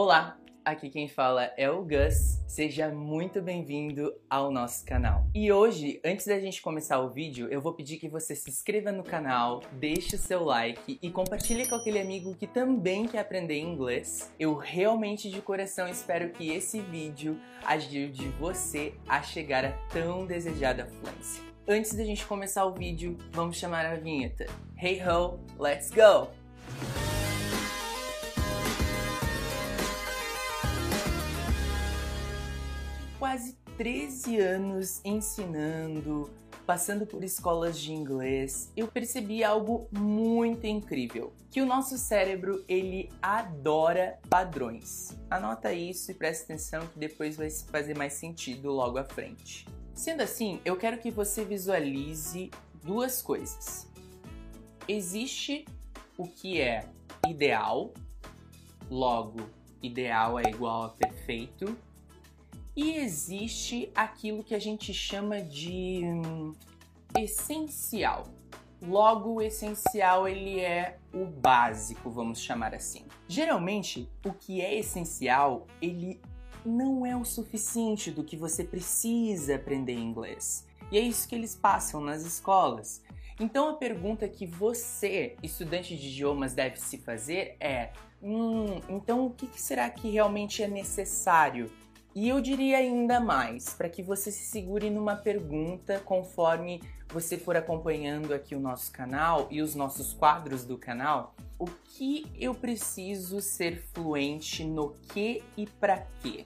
Olá, aqui quem fala é o Gus. Seja muito bem-vindo ao nosso canal. E hoje, antes da gente começar o vídeo, eu vou pedir que você se inscreva no canal, deixe o seu like e compartilhe com aquele amigo que também quer aprender inglês. Eu realmente de coração espero que esse vídeo ajude você a chegar a tão desejada fluência. Antes da gente começar o vídeo, vamos chamar a vinheta. Hey ho, let's go! Quase 13 anos ensinando, passando por escolas de inglês, eu percebi algo muito incrível, que o nosso cérebro ele adora padrões. Anota isso e presta atenção que depois vai fazer mais sentido logo à frente. Sendo assim, eu quero que você visualize duas coisas. Existe o que é ideal, logo ideal é igual a perfeito, e existe aquilo que a gente chama de hum, essencial. Logo, o essencial ele é o básico, vamos chamar assim. Geralmente, o que é essencial, ele não é o suficiente do que você precisa aprender inglês. E é isso que eles passam nas escolas. Então a pergunta que você, estudante de idiomas, deve se fazer é: hum, então o que será que realmente é necessário e eu diria ainda mais, para que você se segure numa pergunta conforme você for acompanhando aqui o nosso canal e os nossos quadros do canal, o que eu preciso ser fluente no que e para quê?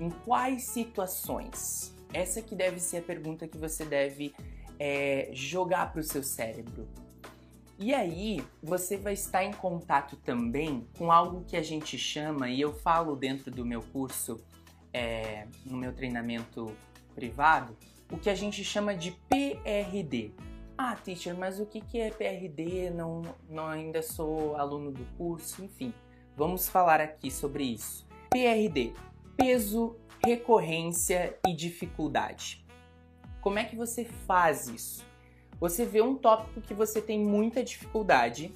Em quais situações? Essa que deve ser a pergunta que você deve é, jogar para o seu cérebro. E aí, você vai estar em contato também com algo que a gente chama, e eu falo dentro do meu curso, é, no meu treinamento privado o que a gente chama de PRD. Ah, teacher, mas o que, é PRD? Não, não ainda sou aluno do curso, enfim. Vamos falar aqui sobre isso. PRD: peso, recorrência e dificuldade. Como é que você faz isso? Você vê um tópico que você tem muita dificuldade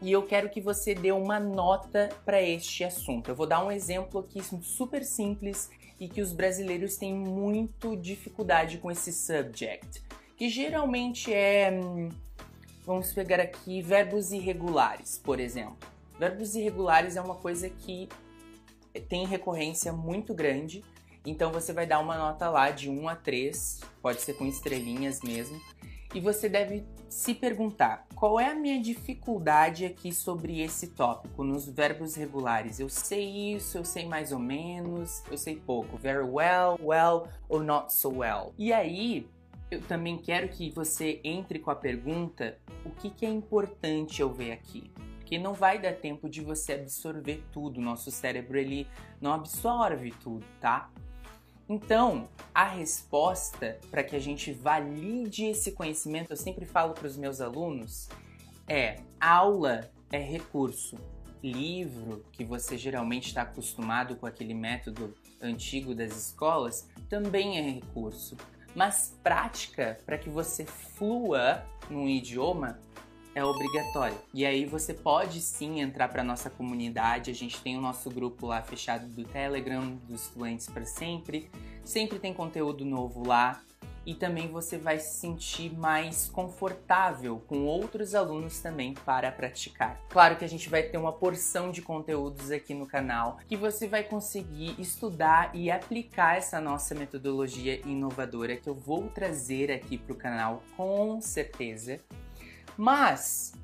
e eu quero que você dê uma nota para este assunto. Eu vou dar um exemplo aqui super simples e que os brasileiros têm muito dificuldade com esse subject, que geralmente é, hum, vamos pegar aqui verbos irregulares, por exemplo. Verbos irregulares é uma coisa que tem recorrência muito grande, então você vai dar uma nota lá de 1 a 3, pode ser com estrelinhas mesmo e você deve se perguntar: qual é a minha dificuldade aqui sobre esse tópico nos verbos regulares? Eu sei isso, eu sei mais ou menos, eu sei pouco. Very well, well ou not so well. E aí, eu também quero que você entre com a pergunta: o que, que é importante eu ver aqui? Porque não vai dar tempo de você absorver tudo. Nosso cérebro ele não absorve tudo, tá? Então, a resposta para que a gente valide esse conhecimento, eu sempre falo para os meus alunos, é aula é recurso. Livro, que você geralmente está acostumado com aquele método antigo das escolas, também é recurso. Mas prática, para que você flua num idioma, é obrigatório. E aí você pode sim entrar para nossa comunidade. A gente tem o nosso grupo lá fechado do Telegram, dos Fluentes para sempre. Sempre tem conteúdo novo lá. E também você vai se sentir mais confortável com outros alunos também para praticar. Claro que a gente vai ter uma porção de conteúdos aqui no canal que você vai conseguir estudar e aplicar essa nossa metodologia inovadora que eu vou trazer aqui para o canal com certeza. Mas,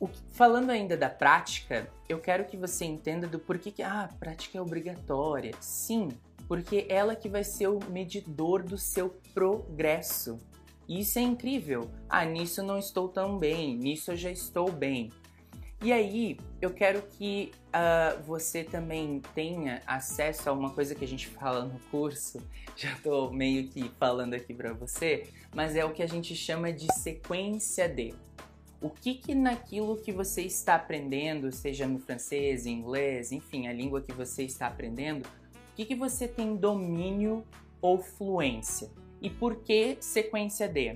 o, falando ainda da prática, eu quero que você entenda do porquê que ah, a prática é obrigatória. Sim, porque ela que vai ser o medidor do seu progresso. E isso é incrível. Ah, nisso não estou tão bem, nisso eu já estou bem. E aí, eu quero que uh, você também tenha acesso a uma coisa que a gente fala no curso, já estou meio que falando aqui para você, mas é o que a gente chama de sequência de o que que naquilo que você está aprendendo, seja no francês, inglês, enfim, a língua que você está aprendendo, o que que você tem domínio ou fluência? E por que sequência D?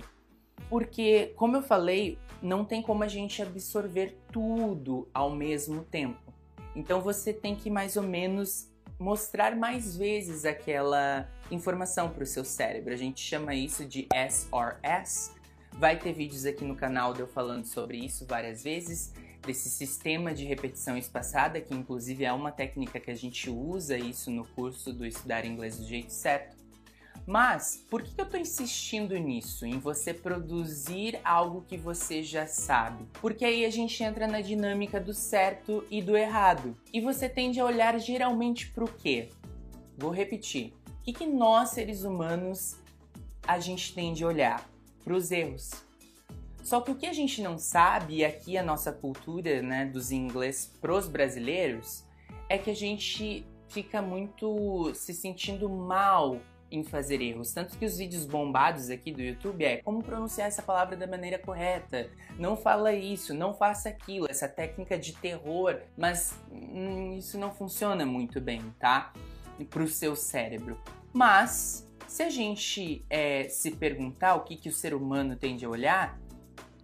Porque, como eu falei, não tem como a gente absorver tudo ao mesmo tempo. Então você tem que mais ou menos mostrar mais vezes aquela informação para o seu cérebro. A gente chama isso de SRS. Vai ter vídeos aqui no canal de eu falando sobre isso várias vezes, desse sistema de repetição espaçada, que inclusive é uma técnica que a gente usa isso no curso do Estudar Inglês do Jeito Certo. Mas por que eu estou insistindo nisso, em você produzir algo que você já sabe? Porque aí a gente entra na dinâmica do certo e do errado. E você tende a olhar geralmente para o quê? Vou repetir. O que, que nós, seres humanos, a gente tende a olhar? Para os erros. Só que o que a gente não sabe, aqui a nossa cultura né, dos inglês pros brasileiros, é que a gente fica muito se sentindo mal em fazer erros. Tanto que os vídeos bombados aqui do YouTube é como pronunciar essa palavra da maneira correta. Não fala isso, não faça aquilo, essa técnica de terror. Mas hum, isso não funciona muito bem, tá? Para o seu cérebro. Mas se a gente é, se perguntar o que, que o ser humano tende a olhar,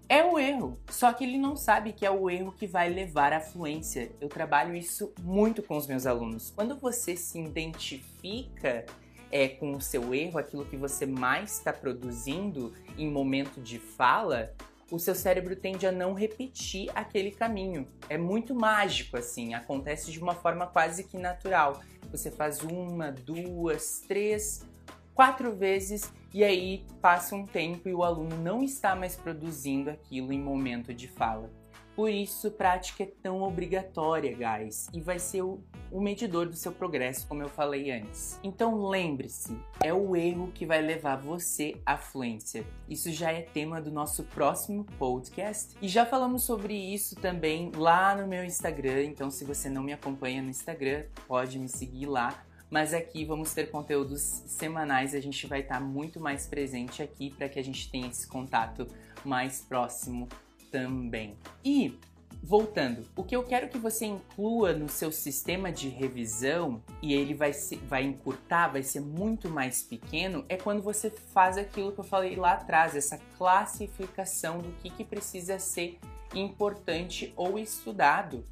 é o erro. Só que ele não sabe que é o erro que vai levar à fluência. Eu trabalho isso muito com os meus alunos. Quando você se identifica é, com o seu erro, aquilo que você mais está produzindo em momento de fala, o seu cérebro tende a não repetir aquele caminho. É muito mágico, assim, acontece de uma forma quase que natural. Você faz uma, duas, três, quatro vezes e aí passa um tempo e o aluno não está mais produzindo aquilo em momento de fala. Por isso, prática é tão obrigatória, guys, e vai ser o, o medidor do seu progresso, como eu falei antes. Então lembre-se, é o erro que vai levar você à fluência. Isso já é tema do nosso próximo podcast e já falamos sobre isso também lá no meu Instagram. Então, se você não me acompanha no Instagram, pode me seguir lá mas aqui vamos ter conteúdos semanais, a gente vai estar muito mais presente aqui para que a gente tenha esse contato mais próximo também. E voltando, o que eu quero que você inclua no seu sistema de revisão e ele vai, vai encurtar, vai ser muito mais pequeno, é quando você faz aquilo que eu falei lá atrás, essa classificação do que, que precisa ser importante ou estudado,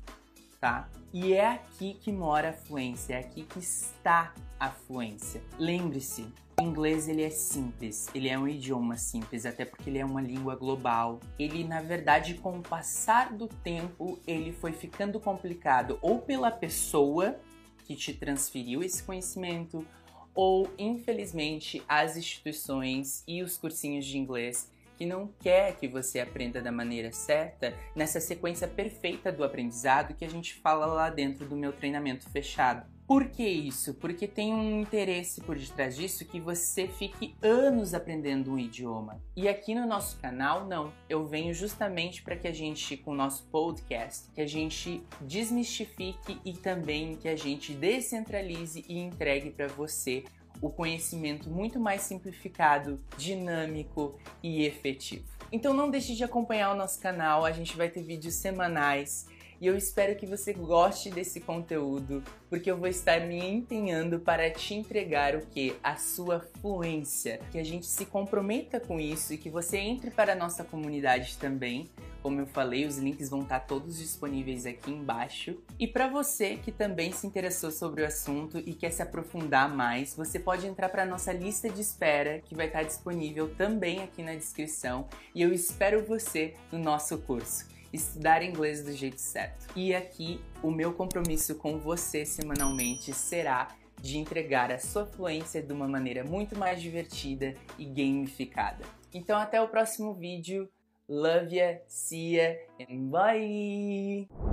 tá? E é aqui que mora a fluência, é aqui que está a fluência. Lembre-se, inglês ele é simples, ele é um idioma simples, até porque ele é uma língua global. Ele, na verdade, com o passar do tempo, ele foi ficando complicado ou pela pessoa que te transferiu esse conhecimento, ou infelizmente as instituições e os cursinhos de inglês que não quer que você aprenda da maneira certa nessa sequência perfeita do aprendizado que a gente fala lá dentro do meu treinamento fechado. Por que isso? Porque tem um interesse por detrás disso que você fique anos aprendendo um idioma. E aqui no nosso canal, não. Eu venho justamente para que a gente, com o nosso podcast, que a gente desmistifique e também que a gente descentralize e entregue para você o conhecimento muito mais simplificado, dinâmico e efetivo. Então não deixe de acompanhar o nosso canal, a gente vai ter vídeos semanais e eu espero que você goste desse conteúdo, porque eu vou estar me empenhando para te entregar o que? A sua fluência, que a gente se comprometa com isso e que você entre para a nossa comunidade também. Como eu falei, os links vão estar todos disponíveis aqui embaixo. E para você que também se interessou sobre o assunto e quer se aprofundar mais, você pode entrar para nossa lista de espera, que vai estar disponível também aqui na descrição. E eu espero você no nosso curso estudar inglês do jeito certo. E aqui o meu compromisso com você semanalmente será de entregar a sua fluência de uma maneira muito mais divertida e gamificada. Então até o próximo vídeo. Love ya, see ya and bye!